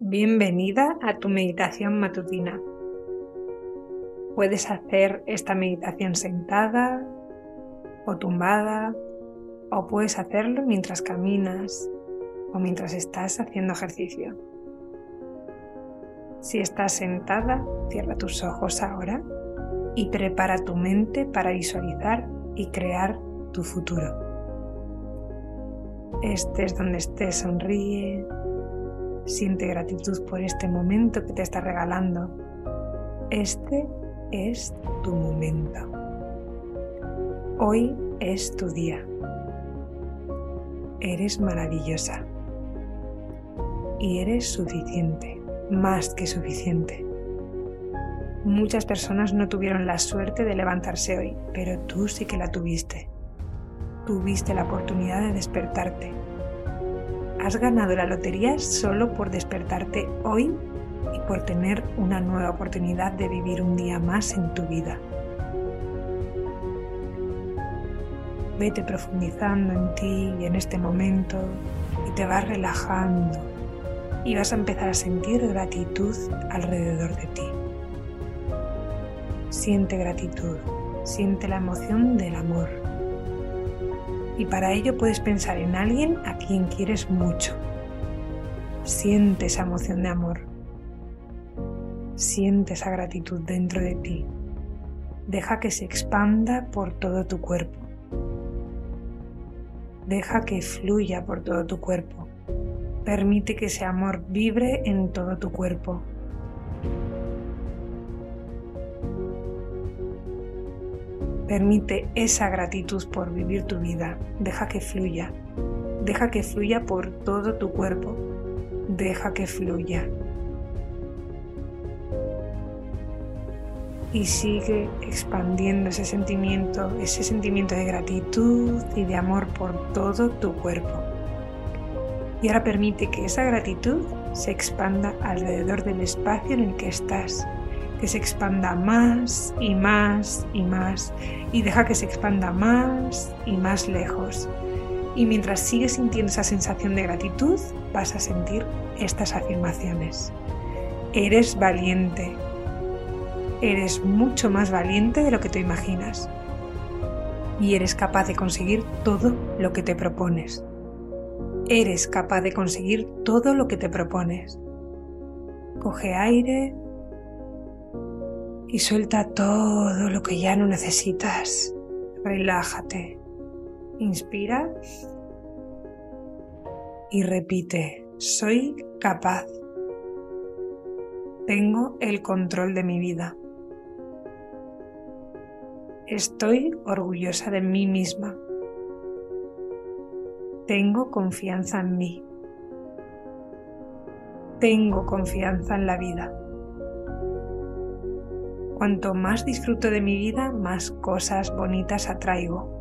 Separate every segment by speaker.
Speaker 1: Bienvenida a tu meditación matutina. Puedes hacer esta meditación sentada o tumbada o puedes hacerlo mientras caminas o mientras estás haciendo ejercicio. Si estás sentada, cierra tus ojos ahora y prepara tu mente para visualizar y crear tu futuro. Estés donde estés, sonríe, siente gratitud por este momento que te está regalando. Este es tu momento. Hoy es tu día. Eres maravillosa. Y eres suficiente, más que suficiente. Muchas personas no tuvieron la suerte de levantarse hoy, pero tú sí que la tuviste. Tuviste la oportunidad de despertarte. Has ganado la lotería solo por despertarte hoy y por tener una nueva oportunidad de vivir un día más en tu vida. Vete profundizando en ti y en este momento y te vas relajando y vas a empezar a sentir gratitud alrededor de ti. Siente gratitud, siente la emoción del amor. Y para ello puedes pensar en alguien a quien quieres mucho. Siente esa emoción de amor. Siente esa gratitud dentro de ti. Deja que se expanda por todo tu cuerpo. Deja que fluya por todo tu cuerpo. Permite que ese amor vibre en todo tu cuerpo. Permite esa gratitud por vivir tu vida. Deja que fluya. Deja que fluya por todo tu cuerpo. Deja que fluya. Y sigue expandiendo ese sentimiento, ese sentimiento de gratitud y de amor por todo tu cuerpo. Y ahora permite que esa gratitud se expanda alrededor del espacio en el que estás que se expanda más y más y más y deja que se expanda más y más lejos. Y mientras sigues sintiendo esa sensación de gratitud, vas a sentir estas afirmaciones. Eres valiente. Eres mucho más valiente de lo que te imaginas. Y eres capaz de conseguir todo lo que te propones. Eres capaz de conseguir todo lo que te propones. Coge aire y suelta todo lo que ya no necesitas. Relájate. Inspira y repite, soy capaz. Tengo el control de mi vida. Estoy orgullosa de mí misma. Tengo confianza en mí. Tengo confianza en la vida. Cuanto más disfruto de mi vida, más cosas bonitas atraigo.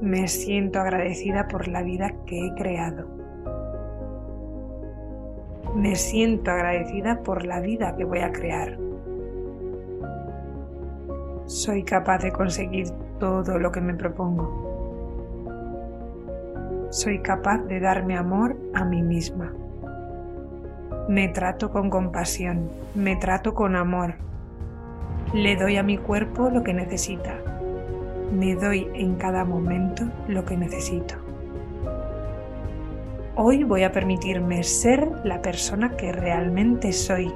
Speaker 1: Me siento agradecida por la vida que he creado. Me siento agradecida por la vida que voy a crear. Soy capaz de conseguir todo lo que me propongo. Soy capaz de darme amor a mí misma. Me trato con compasión, me trato con amor. Le doy a mi cuerpo lo que necesita. Me doy en cada momento lo que necesito. Hoy voy a permitirme ser la persona que realmente soy.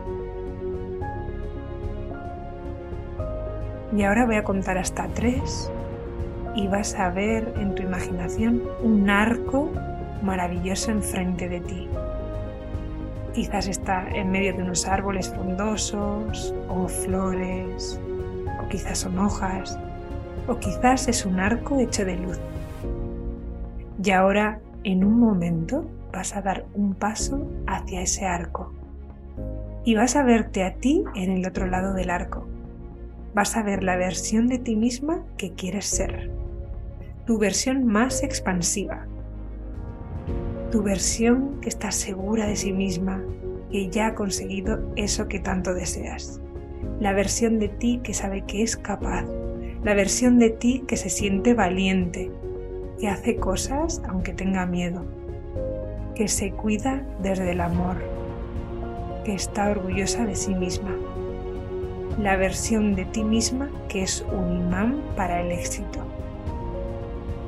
Speaker 1: Y ahora voy a contar hasta tres y vas a ver en tu imaginación un arco maravilloso enfrente de ti. Quizás está en medio de unos árboles frondosos o flores, o quizás son hojas, o quizás es un arco hecho de luz. Y ahora, en un momento, vas a dar un paso hacia ese arco y vas a verte a ti en el otro lado del arco. Vas a ver la versión de ti misma que quieres ser, tu versión más expansiva, tu versión que está segura de sí misma, que ya ha conseguido eso que tanto deseas. La versión de ti que sabe que es capaz. La versión de ti que se siente valiente, que hace cosas aunque tenga miedo. que se cuida desde el amor, que está orgullosa de sí misma, la versión de ti misma que es un imán para el éxito.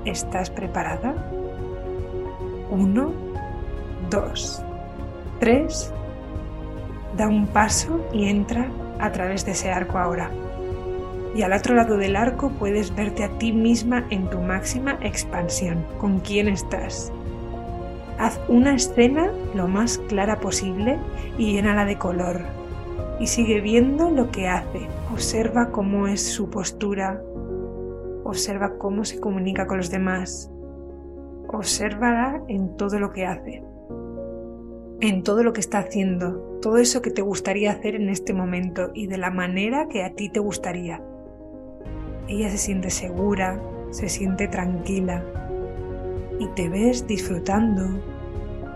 Speaker 1: ¿Estás preparada? Uno, dos, tres. Da un paso y entra a través de ese arco ahora. Y al otro lado del arco puedes verte a ti misma en tu máxima expansión. ¿Con quién estás? Haz una escena lo más clara posible y llénala de color. Y sigue viendo lo que hace. Observa cómo es su postura. Observa cómo se comunica con los demás. Obsérvala en todo lo que hace. En todo lo que está haciendo. Todo eso que te gustaría hacer en este momento y de la manera que a ti te gustaría. Ella se siente segura, se siente tranquila y te ves disfrutando,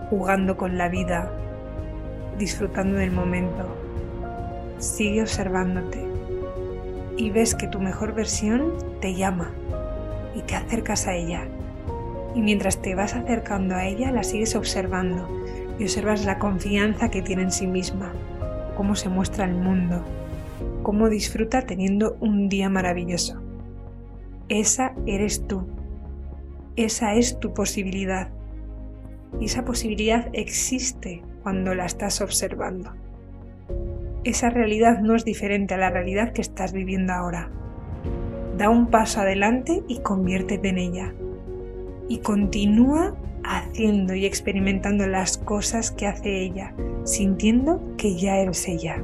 Speaker 1: jugando con la vida, disfrutando del momento. Sigue observándote y ves que tu mejor versión te llama y te acercas a ella. Y mientras te vas acercando a ella, la sigues observando y observas la confianza que tiene en sí misma, cómo se muestra el mundo, cómo disfruta teniendo un día maravilloso. Esa eres tú. Esa es tu posibilidad. Y esa posibilidad existe cuando la estás observando. Esa realidad no es diferente a la realidad que estás viviendo ahora. Da un paso adelante y conviértete en ella. Y continúa haciendo y experimentando las cosas que hace ella, sintiendo que ya eres ella.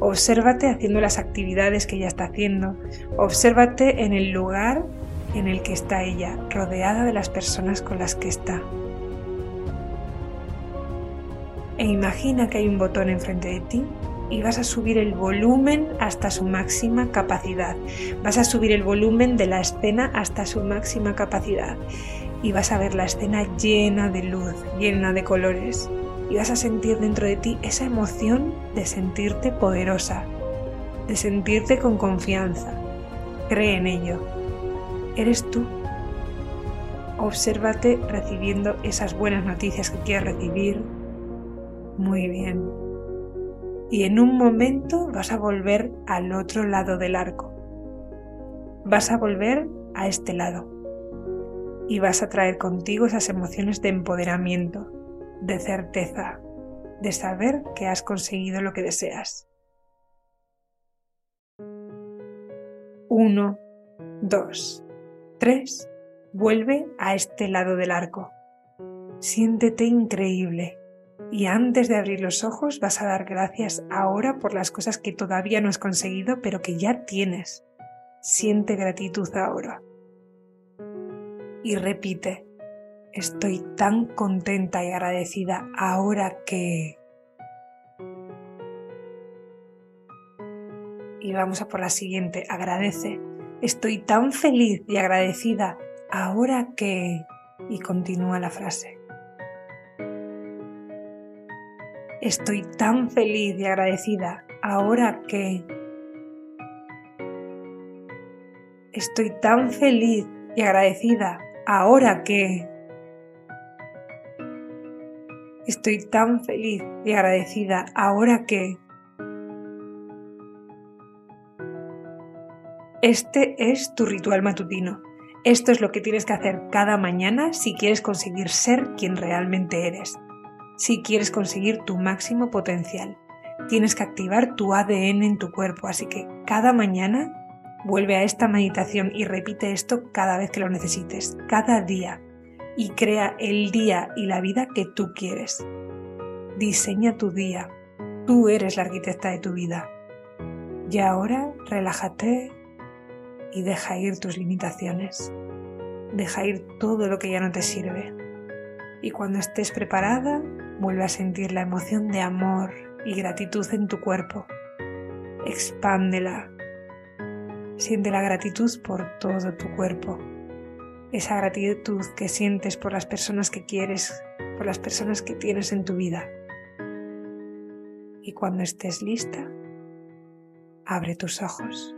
Speaker 1: Obsérvate haciendo las actividades que ella está haciendo. Obsérvate en el lugar en el que está ella, rodeada de las personas con las que está. E imagina que hay un botón enfrente de ti y vas a subir el volumen hasta su máxima capacidad. Vas a subir el volumen de la escena hasta su máxima capacidad. Y vas a ver la escena llena de luz, llena de colores y vas a sentir dentro de ti esa emoción de sentirte poderosa, de sentirte con confianza. Cree en ello. Eres tú. Obsérvate recibiendo esas buenas noticias que quieres recibir. Muy bien. Y en un momento vas a volver al otro lado del arco. Vas a volver a este lado. Y vas a traer contigo esas emociones de empoderamiento, de certeza, de saber que has conseguido lo que deseas. Uno, dos, tres, vuelve a este lado del arco. Siéntete increíble y antes de abrir los ojos vas a dar gracias ahora por las cosas que todavía no has conseguido pero que ya tienes. Siente gratitud ahora. Y repite, Estoy tan contenta y agradecida ahora que... Y vamos a por la siguiente. Agradece. Estoy tan feliz y agradecida ahora que... Y continúa la frase. Estoy tan feliz y agradecida. Ahora que... Estoy tan feliz y agradecida. Ahora que... Estoy tan feliz y agradecida. Ahora que... Este es tu ritual matutino. Esto es lo que tienes que hacer cada mañana si quieres conseguir ser quien realmente eres. Si quieres conseguir tu máximo potencial. Tienes que activar tu ADN en tu cuerpo, así que cada mañana vuelve a esta meditación y repite esto cada vez que lo necesites, cada día y crea el día y la vida que tú quieres. Diseña tu día. Tú eres la arquitecta de tu vida. Y ahora relájate y deja ir tus limitaciones. Deja ir todo lo que ya no te sirve. Y cuando estés preparada, vuelve a sentir la emoción de amor y gratitud en tu cuerpo. Expándela. Siente la gratitud por todo tu cuerpo esa gratitud que sientes por las personas que quieres, por las personas que tienes en tu vida. Y cuando estés lista, abre tus ojos.